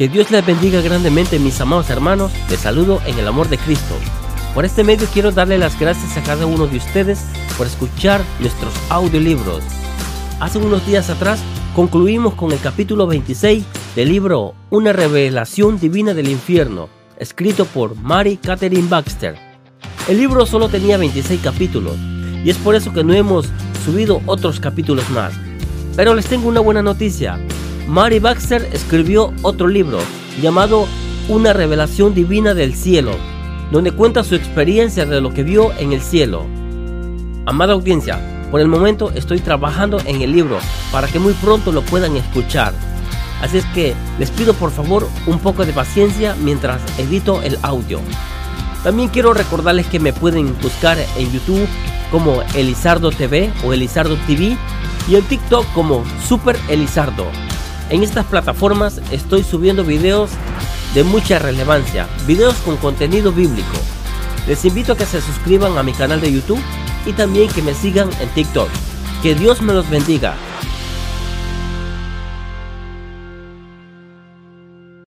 Que Dios les bendiga grandemente mis amados hermanos, les saludo en el amor de Cristo. Por este medio quiero darle las gracias a cada uno de ustedes por escuchar nuestros audiolibros. Hace unos días atrás concluimos con el capítulo 26 del libro Una revelación divina del infierno, escrito por Mary Catherine Baxter. El libro solo tenía 26 capítulos y es por eso que no hemos subido otros capítulos más. Pero les tengo una buena noticia. Mary Baxter escribió otro libro llamado Una revelación divina del cielo, donde cuenta su experiencia de lo que vio en el cielo. Amada audiencia, por el momento estoy trabajando en el libro para que muy pronto lo puedan escuchar. Así es que les pido por favor un poco de paciencia mientras edito el audio. También quiero recordarles que me pueden buscar en YouTube como Elizardo TV o Elizardo TV y en TikTok como Super Elizardo. En estas plataformas estoy subiendo videos de mucha relevancia, videos con contenido bíblico. Les invito a que se suscriban a mi canal de YouTube y también que me sigan en TikTok. Que Dios me los bendiga.